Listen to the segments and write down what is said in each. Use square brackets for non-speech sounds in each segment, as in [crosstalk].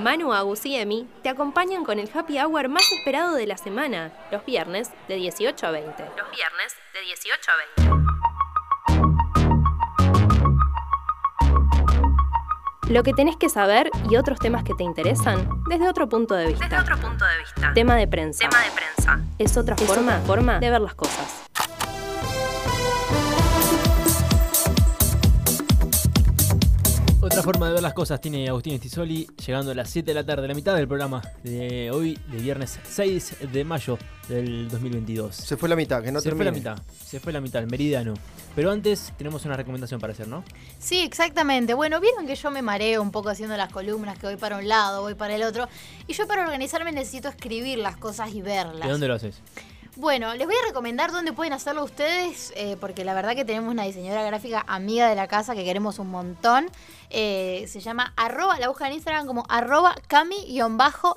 Manu, Agus y Emi te acompañan con el happy hour más esperado de la semana, los viernes de 18 a 20. Los viernes de 18 a 20. Lo que tenés que saber y otros temas que te interesan desde otro punto de vista. Desde otro punto de vista. Tema de prensa. Tema de prensa. Es otra forma, forma de ver las cosas. Forma de ver las cosas tiene Agustín Estisoli llegando a las 7 de la tarde, la mitad del programa de hoy, de viernes 6 de mayo del 2022. Se fue la mitad, que no Se termine. fue la mitad, se fue la mitad, el meridiano. Pero antes tenemos una recomendación para hacer, ¿no? Sí, exactamente. Bueno, vieron que yo me mareo un poco haciendo las columnas, que voy para un lado, voy para el otro. Y yo para organizarme necesito escribir las cosas y verlas. ¿De dónde lo haces? Bueno, les voy a recomendar dónde pueden hacerlo ustedes, eh, porque la verdad que tenemos una diseñadora gráfica amiga de la casa que queremos un montón. Eh, se llama arroba, la buscan en Instagram como arroba cami-landia-bajo.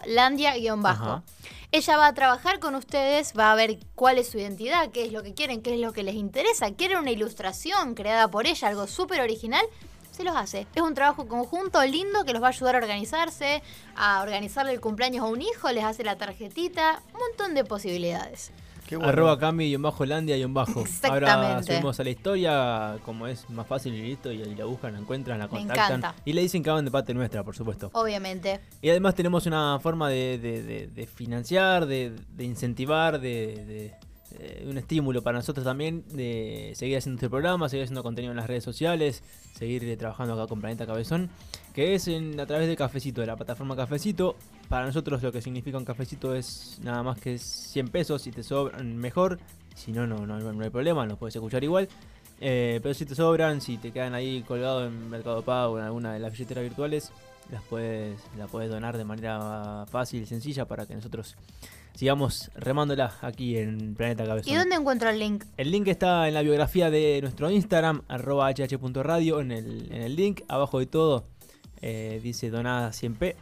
Ajá. Ella va a trabajar con ustedes, va a ver cuál es su identidad, qué es lo que quieren, qué es lo que les interesa. Quieren una ilustración creada por ella, algo súper original, se los hace. Es un trabajo conjunto lindo que los va a ayudar a organizarse, a organizarle el cumpleaños a un hijo, les hace la tarjetita, un montón de posibilidades. Qué bueno. Arroba cami y bajo landia y bajo. [laughs] Ahora subimos a la historia, como es más fácil y listo, y la buscan, la encuentran, la contactan. Y le dicen que van de parte nuestra, por supuesto. Obviamente. Y además tenemos una forma de, de- de- de financiar, de, de incentivar, de, de un estímulo para nosotros también, de seguir haciendo este programa, seguir haciendo contenido en las redes sociales, seguir eh, trabajando acá con Planeta Cabezón, que es a través de Cafecito, de la plataforma Cafecito. Para nosotros lo que significa un cafecito es nada más que 100 pesos, si te sobran mejor, si no, no, no, no hay problema, nos puedes escuchar igual. Eh, pero si te sobran, si te quedan ahí colgados en Mercado Pago o en alguna de las billeteras virtuales, las puedes, la puedes donar de manera fácil y sencilla para que nosotros sigamos remándola aquí en Planeta Cabezón. ¿Y dónde encuentro el link? El link está en la biografía de nuestro Instagram, arroba hh.radio, en el, en el link, abajo de todo, eh, dice donada 100p,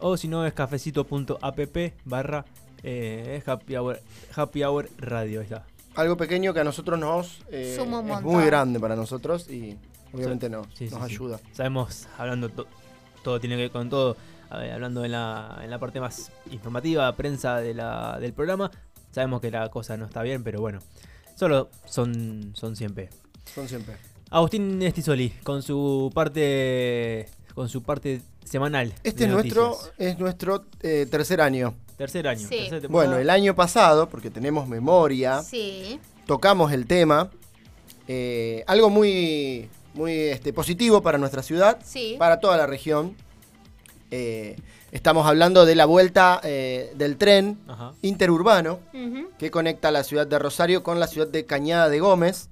o si no es cafecito.app barra eh, happy, hour, happy Hour radio, ahí está. Algo pequeño que a nosotros nos eh, Suma un es montón. muy grande para nosotros y obviamente no, Sí, sí, nos sí. ayuda. Sabemos, hablando, to- todo tiene que ver con todo, a ver, hablando en la, en la parte más informativa, prensa de la, del programa, sabemos que la cosa no está bien, pero bueno, solo son, son 100p. Son siempre. Agustín Estisoli, con su parte con su parte semanal. Este de es nuestro, es nuestro eh, tercer año. tercer año. Sí. Bueno, el año pasado, porque tenemos memoria, Sí. tocamos el tema. eh, algo muy, muy este, positivo para nuestra ciudad, Sí. para toda la región. Eh, estamos hablando de la vuelta eh, del tren Ajá. interurbano que conecta la ciudad de Rosario con la ciudad de Cañada de Gómez.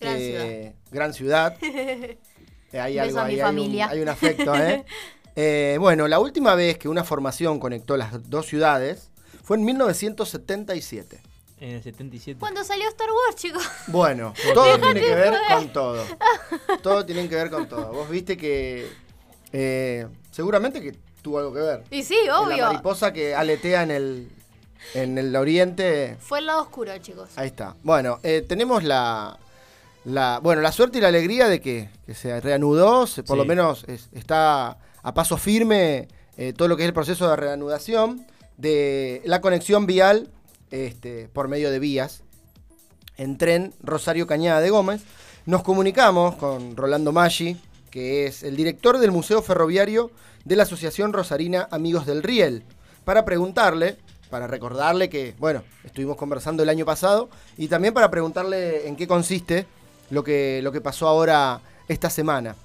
Gran Eh, Gran ciudad. [laughs] Eh, hay algo ahí, hay un-. Hay un, afecto, ¿eh? [laughs] Eh, bueno, la última vez que una formación conectó las dos ciudades fue en 1977. En el 77. Cuando salió Star Wars, chicos. Bueno, todo tiene que ver con todo. [laughs] Todo tiene que ver con todo. Vos viste que eh, seguramente que tuvo algo que ver. Y sí, La obvio. mariposa que aletea en el, en el oriente Fue el lado oscuro, chicos. Ahí está. Bueno, eh, tenemos la, la, bueno, la suerte y la alegría de que, que se reanudó, se- por Sí. lo menos es- está a paso firme eh, todo lo que es el proceso de reanudación de la conexión vial este, por medio de vías en tren Rosario Cañada de Gómez. Nos comunicamos con Rolando Maggi, que es el director del Museo Ferroviario de la Asociación Rosarina Amigos del Riel, para preguntarle, para recordarle que, bueno, estuvimos conversando el año pasado, y también para preguntarle en qué consiste lo que, lo que pasó ahora esta semana.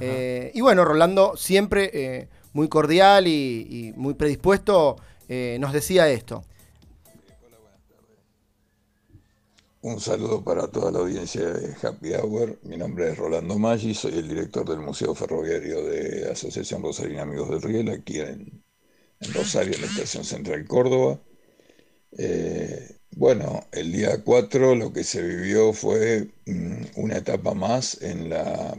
Eh, y bueno, Rolando siempre eh, muy cordial y, y muy predispuesto eh, nos decía esto. Un saludo para toda la audiencia de Happy Hour. Mi nombre es Rolando Maggi, soy el director del Museo Ferroviario de Asociación Rosarina Amigos del Riel, aquí en, en Rosario, en la Estación Central Córdoba. Eh, bueno, el día 4 lo que se vivió fue mm, una etapa más en la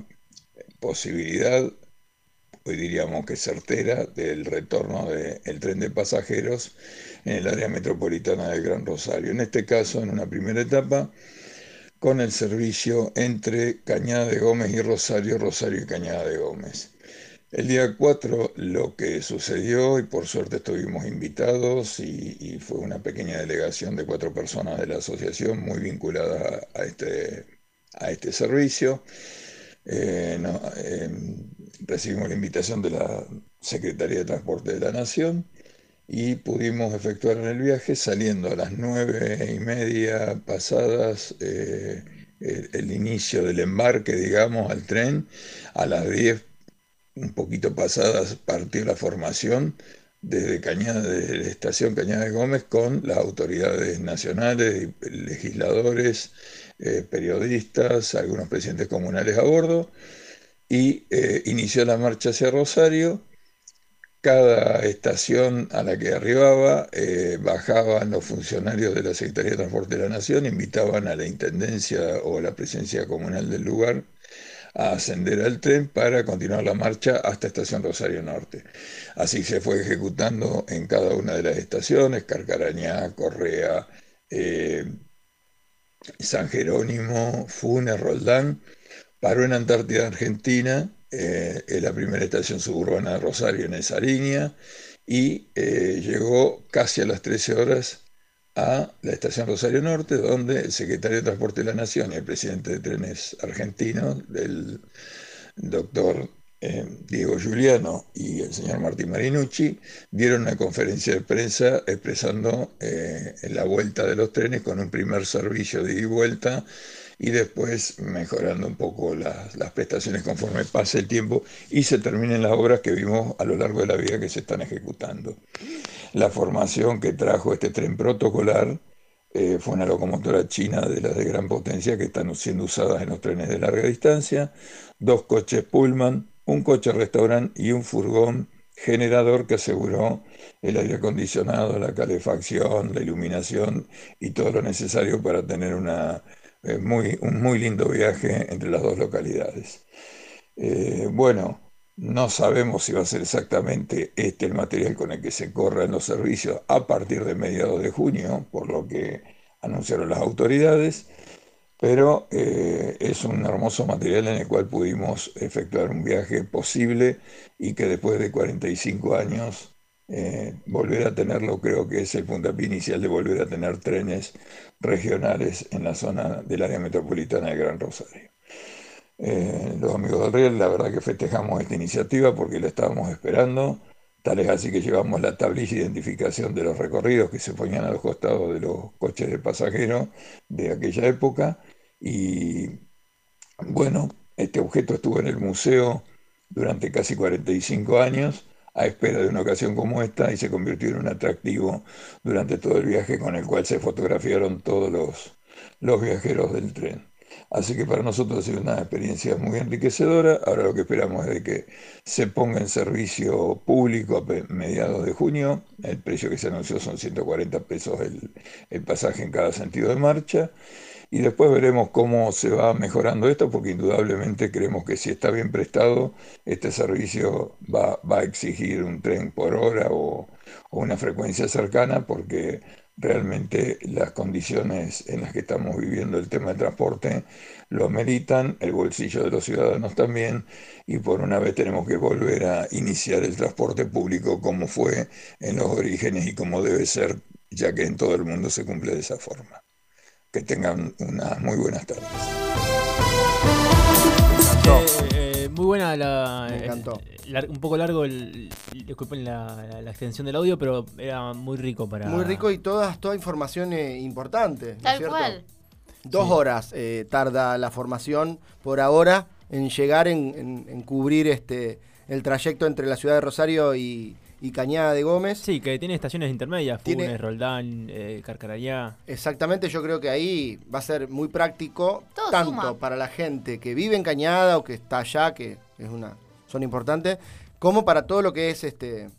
posibilidad, hoy diríamos que certera, del retorno del tren de pasajeros en el área metropolitana del Gran Rosario. En este caso, en una primera etapa, con el servicio entre Cañada de Gómez y Rosario, Rosario y Cañada de Gómez. El día 4 lo que sucedió, y por suerte estuvimos invitados, y, fue una pequeña delegación de cuatro personas de la asociación muy vinculadas a, este, a este servicio. Eh, em, recibimos la invitación de la Secretaría de Transporte de la Nación y pudimos efectuar el viaje saliendo a las nueve y media pasadas eh, el, inicio del embarque, digamos, al tren, a las 10 un poquito pasadas partió la formación desde Cañada, de la estación Cañada de Gómez con las autoridades nacionales, legisladores, eh, periodistas, algunos presidentes comunales a bordo, y eh, inició la marcha hacia Rosario. Cada estación a la que arribaba eh, bajaban los funcionarios de la Secretaría de Transporte de la Nación, invitaban a la Intendencia o a la presencia comunal del lugar a ascender al tren para continuar la marcha hasta Estación Rosario Norte. Así se fue ejecutando en cada una de las estaciones, Carcarañá, Correa, eh, San Jerónimo, Funes, Roldán, paró en Antártida, Argentina, eh, en la primera estación suburbana de Rosario en esa línea, y eh, llegó casi a las 13 horas a la estación Rosario Norte, donde el secretario de Transporte de la Nación y el presidente de trenes argentino, el doctor eh, Diego Giuliano y el señor Martín Marinucci, dieron una conferencia de prensa expresando la vuelta de los trenes con un primer servicio de ida y vuelta y después mejorando un poco las, las, prestaciones conforme pase el tiempo y se terminen las obras que vimos a lo largo de la vía que se están ejecutando. La formación que trajo este tren protocolar eh, fue una locomotora china de las de gran potencia que están siendo usadas en los trenes de larga distancia, dos coches Pullman, un coche restaurante y un furgón generador que aseguró el aire acondicionado, la calefacción, la iluminación y todo lo necesario para tener una, muy, un muy lindo viaje entre las dos localidades. Eh, bueno, no sabemos si va a ser exactamente este el material con el que se corran los servicios a partir de mediados de junio, por lo que anunciaron las autoridades, pero eh, es un hermoso material en el cual pudimos efectuar un viaje posible y que después de 45 años eh, volver a tenerlo creo que es el puntapié inicial de volver a tener trenes regionales en la zona del área metropolitana de Gran Rosario. Eh, los amigos del Riel, la verdad que festejamos esta iniciativa porque la estábamos esperando. Tal es así que llevamos la tablilla de identificación de los recorridos que se ponían a los costados de los coches de pasajeros de aquella época. Y bueno, este objeto estuvo en el museo durante casi 45 años a espera de una ocasión como esta y se convirtió en un atractivo durante todo el viaje con el cual se fotografiaron todos los, los viajeros del tren. Así que para nosotros ha sido una experiencia muy enriquecedora. Ahora lo que esperamos es que se ponga en servicio público a mediados de junio. El precio que se anunció son 140 pesos el, pasaje en cada sentido de marcha. Y después veremos cómo se va mejorando esto, porque indudablemente creemos que si está bien prestado, este servicio va, a exigir un tren por hora o, una frecuencia cercana, porque realmente las condiciones en las que estamos viviendo el tema del transporte lo meritan, el bolsillo de los ciudadanos también, y por una vez tenemos que volver a iniciar el transporte público como fue en los orígenes y como debe ser, ya que en todo el mundo se cumple de esa forma. Que tengan unas muy buenas tardes. Eh, eh, muy buena la. Me encantó un poco largo, el, disculpen la, extensión del audio, pero era muy rico para... Muy rico y todas, toda información eh, importante. Tal cual. Dos horas eh, tarda la formación por ahora en llegar, en, cubrir este el trayecto entre la ciudad de Rosario y, Cañada de Gómez. Sí, que tiene estaciones intermedias, Funes, Roldán, eh, Carcarayá. Exactamente, yo creo que ahí va a ser muy práctico, tanto para la gente que vive en Cañada o que está allá, que es una son importantes, como para todo lo que es este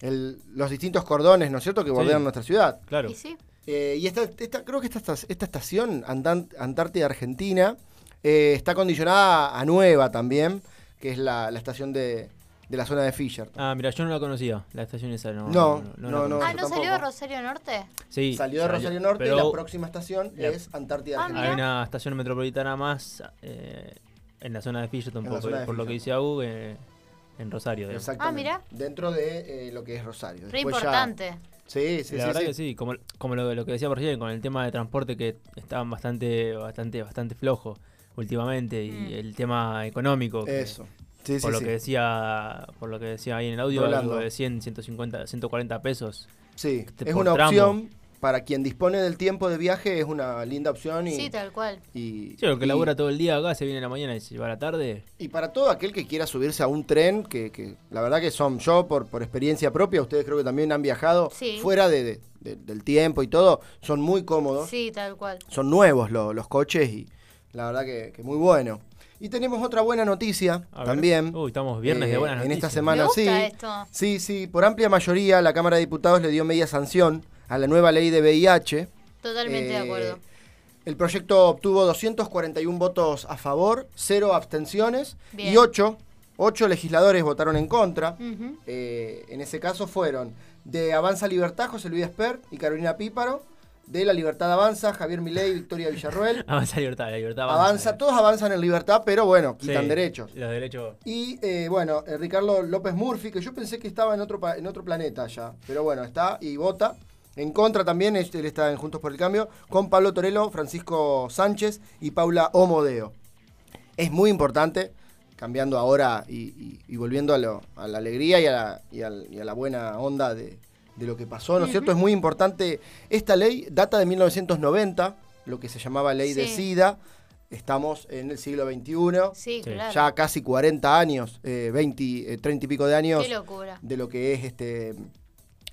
los distintos cordones, ¿no es cierto?, que bordean nuestra ciudad. Claro. Y, sí. Eh, y esta, creo que esta, esta estación, Antártida Argentina, eh, está condicionada a Nueva también, que es la, estación de, la zona de Fisher. Ah, mira, yo no la conocía, la estación esa no. No, no, no. ah, ¿no salió de Rosario Norte? Sí. Salió de Rosario Norte y la próxima estación es Antártida ah. Hay una estación metropolitana más eh, en la zona de Fisher, por, lo que dice Agu, en Rosario. digamos. Exactamente. Ah, mira. Dentro de eh, lo que es Rosario. Re Después ya- importante. Sí, sí, la sí, verdad sí. que sí, como, como lo, lo que decía por recién, con el tema de transporte que estaban bastante, bastante, bastante flojo últimamente y Mm. el tema económico. que- Eso. Sí, por lo sí. que decía, por lo que decía ahí en el audio, Rolando. algo de 100, 150, 140 pesos. Sí, Este, es una tramo. opción para quien dispone del tiempo de viaje, es una linda opción y, Sí, tal cual. y, Sí, el que y- labura todo el día acá, se viene en la mañana y se va a la tarde. y para todo aquel que quiera subirse a un tren, que, que la verdad que son yo por, por experiencia propia, ustedes creo que también han viajado Sí. fuera de, de- de- del tiempo y todo, son muy cómodos, Sí, tal cual. son nuevos lo- los coches y la verdad que, que muy bueno. Y tenemos otra buena noticia también. Uy, estamos viernes de eh, buenas En noticias. esta semana, Me gusta sí. esto. Sí, sí, por amplia mayoría la Cámara de Diputados le dio media sanción a la nueva ley de VIH. Totalmente de Eh, acuerdo. El proyecto obtuvo 241 votos a favor, 0 abstenciones Bien. y 8, 8 legisladores votaron en contra. Eh, en ese caso fueron de Avanza Libertad, José Luis Esper y Carolina Píparo. De la Libertad Avanza, Javier Milei Victoria Villarruel. [laughs] Avanza libertad, la libertad Avanza, todos avanzan en libertad, pero bueno, Sí, quitan derechos. Los derechos. Y eh, bueno, eh, Ricardo López Murphy, que yo pensé que estaba en otro, en otro planeta ya, pero bueno, está y vota. En contra también, él él está en Juntos por el Cambio, con Pablo Torello, Francisco Sánchez y Paula Omodeo. Es muy importante, cambiando ahora y, y- y volviendo a, lo- a la alegría y a la, y a la buena onda de, de lo que pasó, ¿no es cierto? Es muy importante. Esta ley data de 1990, lo que se llamaba ley de. SIDA. Estamos en el siglo XXI Sí, Sí. claro. ya casi 40 años, eh, 20, eh, 30 y pico de años Qué locura. de lo que es este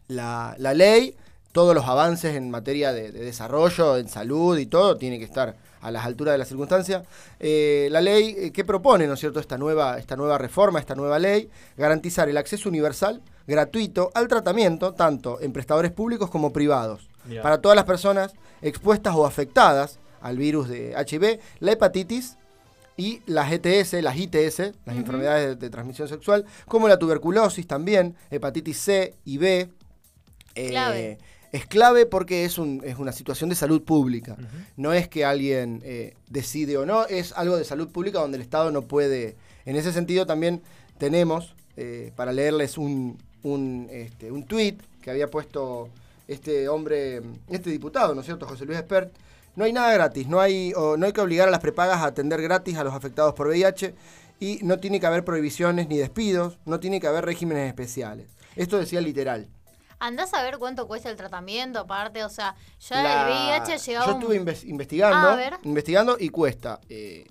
la, la ley, todos los avances en materia de, de desarrollo, en salud y todo, tiene que estar a las alturas de las circunstancias. Eh, la ley eh, que propone, ¿no es cierto?, esta nueva, esta nueva reforma, esta nueva ley, garantizar el acceso universal, gratuito, al tratamiento, tanto en prestadores públicos como privados, para todas las personas expuestas o afectadas al virus de HIV, la hepatitis y las ETS, las ITS, las enfermedades de, de transmisión sexual, como la tuberculosis también, hepatitis C y B. Eh, Clave. Es clave porque es, un- es una situación de salud pública. No es que alguien eh, decide o no, es algo de salud pública donde el Estado no puede. En ese sentido también tenemos, eh, para leerles un, un, este, un tuit que había puesto este hombre, este diputado, ¿no es cierto?, José Luis Espert. No hay nada gratis, no hay, o no hay que obligar a las prepagas a atender gratis a los afectados por VIH y no tiene que haber prohibiciones ni despidos, no tiene que haber regímenes especiales. Esto decía literal. Andás a ver cuánto cuesta el tratamiento, aparte, o sea, ya La- el VIH ha llegado Yo un- estuve inves- investigando, Ah, investigando y cuesta. eh,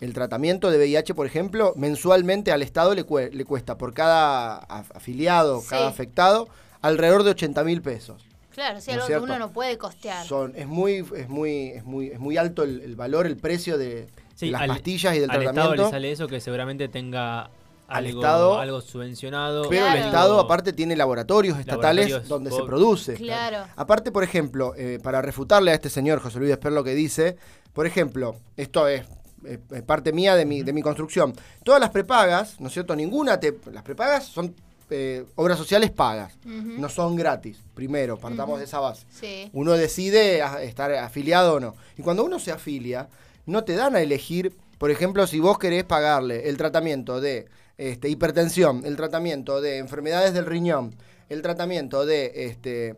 el tratamiento de VIH, por ejemplo, mensualmente al Estado le, le cuesta por cada af- afiliado, Sí. cada afectado, alrededor de 80 mil pesos. Claro, sí, ¿No es algo que uno no puede costear. Son, es, muy, es, muy, es, muy, es muy alto el, el valor, el precio de, Sí, de las al- pastillas y del al tratamiento. Estado le sale eso que seguramente tenga Al algo, Estado- algo subvencionado. Pero el. Estado aparte tiene laboratorios estatales Laboratorios donde se produce. Claro. Aparte, por ejemplo, eh, para refutarle a este señor José Luis Esper lo que dice, por ejemplo, esto es eh, eh, parte mía de mi, de mi construcción. Todas las prepagas, ¿no es cierto? Ninguna te. Las prepagas son eh, obras sociales pagas, no son gratis. Primero, partamos de esa base. Sí. Uno decide a- estar afiliado o no. Y cuando uno se afilia, no te dan a elegir, por ejemplo, si vos querés pagarle el tratamiento de este, hipertensión, el tratamiento de enfermedades del riñón, el tratamiento de este,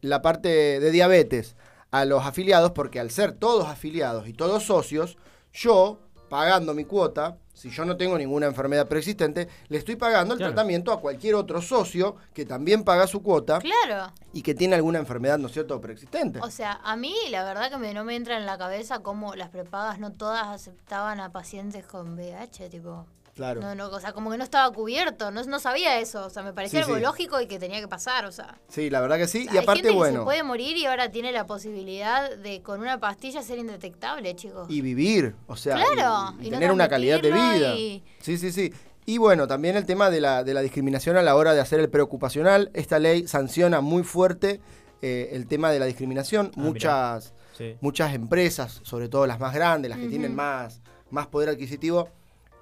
la parte de diabetes a los afiliados, porque al ser todos afiliados y todos socios, yo, pagando mi cuota, si yo no tengo ninguna enfermedad preexistente, le estoy pagando el Claro. tratamiento a cualquier otro socio que también paga su cuota Claro. y que tiene alguna enfermedad, ¿no es cierto?, preexistente. O sea, a mí la verdad que me, no me entra en la cabeza cómo las prepagas no todas aceptaban a pacientes con VIH, tipo. Claro. No, no, o sea, como que no estaba cubierto, no, no sabía eso, o sea, me parecía Sí, algo sí. lógico y que tenía que pasar, o sea. Sí, la verdad que sí. Y Hay aparte, gente que bueno, se puede morir y ahora tiene la posibilidad de con una pastilla ser indetectable, chicos. y vivir, o sea, Claro, y, y y no tener una calidad de vida. y- Sí, sí, sí. Y bueno, también el tema de la, de la discriminación a la hora de hacer el preocupacional. Esta ley sanciona muy fuerte eh, el tema de la discriminación. Ah, muchas, Sí. muchas empresas, sobre todo las más grandes, las que tienen más, más poder adquisitivo,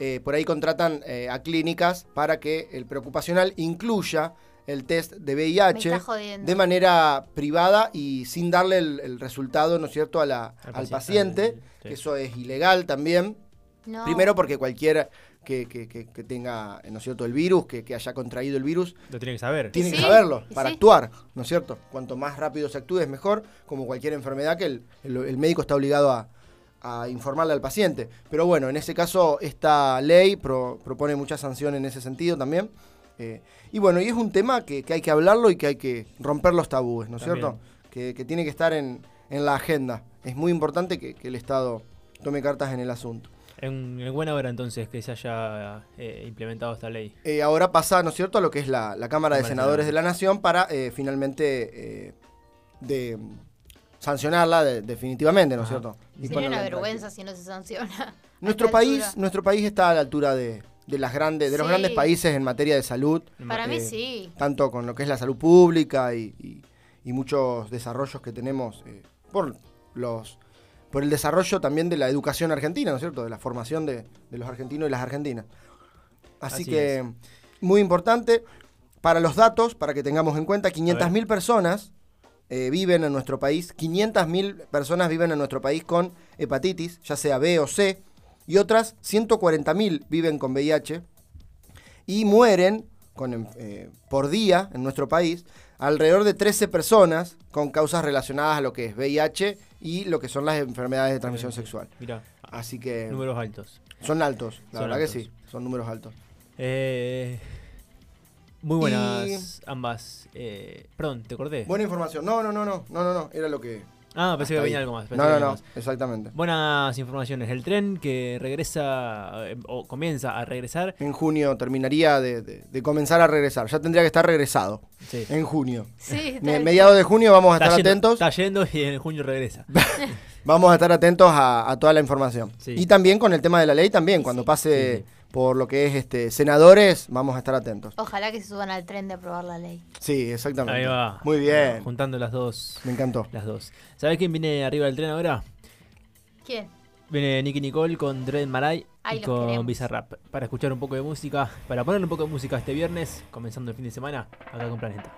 eh, por ahí contratan eh, a clínicas para que el preocupacional incluya el test de VIH de manera privada y sin darle el, el resultado, ¿no es cierto?, a la- Al al paci- paciente, al- sí. que eso es ilegal también. No. Primero porque cualquier, que, que- que- que tenga, ¿no es cierto?, el virus, que, que haya contraído el virus, Lo tiene que saber. tiene Sí, que saberlo para sí. actuar, ¿no es cierto? Cuanto más rápido se actúe es mejor, como cualquier enfermedad que el, el- el médico está obligado a, a informarle al paciente. Pero bueno, en ese caso esta ley pro- propone mucha sanción en ese sentido también. Eh, y bueno, y es un tema que, que hay que hablarlo y que hay que romper los tabúes, ¿no es cierto? Que, que tiene que estar en, en la agenda. Es muy importante que, que el Estado tome cartas en el asunto. En, en buena hora entonces que se haya eh, implementado esta ley. Eh, ahora pasa, ¿no es cierto?, a lo que es la, la Cámara de Cámara de Senadores de la Nación para finalmente de, sancionarla de- definitivamente, ¿no es cierto? Y Sería una en vergüenza si no se sanciona. Nuestro país, altura. nuestro país está a la altura de, de las grandes, de los grandes países en materia de salud, Para mí eh, sí. tanto con lo que es la salud pública y, y- y muchos desarrollos que tenemos eh, por los por el desarrollo también de la educación argentina, ¿no es cierto? De la formación de, de los argentinos y las argentinas. Así, Así que, es. muy importante, para los datos, para que tengamos en cuenta, 500.000 personas eh, viven en nuestro país, 500.000 personas viven en nuestro país con hepatitis, ya sea B o C, y otras 140.000 viven con VIH, y mueren con, em- eh, por día en nuestro país alrededor de 13 personas con causas relacionadas a lo que es VIH y lo que son las enfermedades de transmisión sexual. Mira, Así que números altos. son altos, la Son verdad altos. que sí, son números altos. Eh, muy buenas Y- ambas. Eh, perdón, ¿te acordé? Buena información. No, no, no, no, no, no, no, era lo que... ah, pensé que venía ahí. algo más. No, no, no, más. exactamente. Buenas informaciones. El tren que regresa eh, o comienza a regresar. En junio terminaría de, de- de comenzar a regresar. Ya tendría que estar regresado. Sí. En junio. Sí, Me- tal mediados de junio vamos a Está estar yendo, atentos. está yendo y en junio regresa. [laughs] Vamos a estar atentos a, a toda la información. Sí. Y también con el tema de la ley, también, Sí, cuando sí. pase Sí, por lo que es este senadores, vamos a estar atentos. Ojalá que se suban al tren de aprobar la ley. Sí, exactamente. Ahí va. Muy bien. Juntando las dos. Me encantó. Las dos. ¿Sabes quién viene arriba del tren ahora? ¿Quién? Viene Nicky Nicole con Dread Marai Ay, y con queremos. Bizarrap. Para escuchar un poco de música, para ponerle un poco de música este viernes, comenzando el fin de semana, acá con Planeta.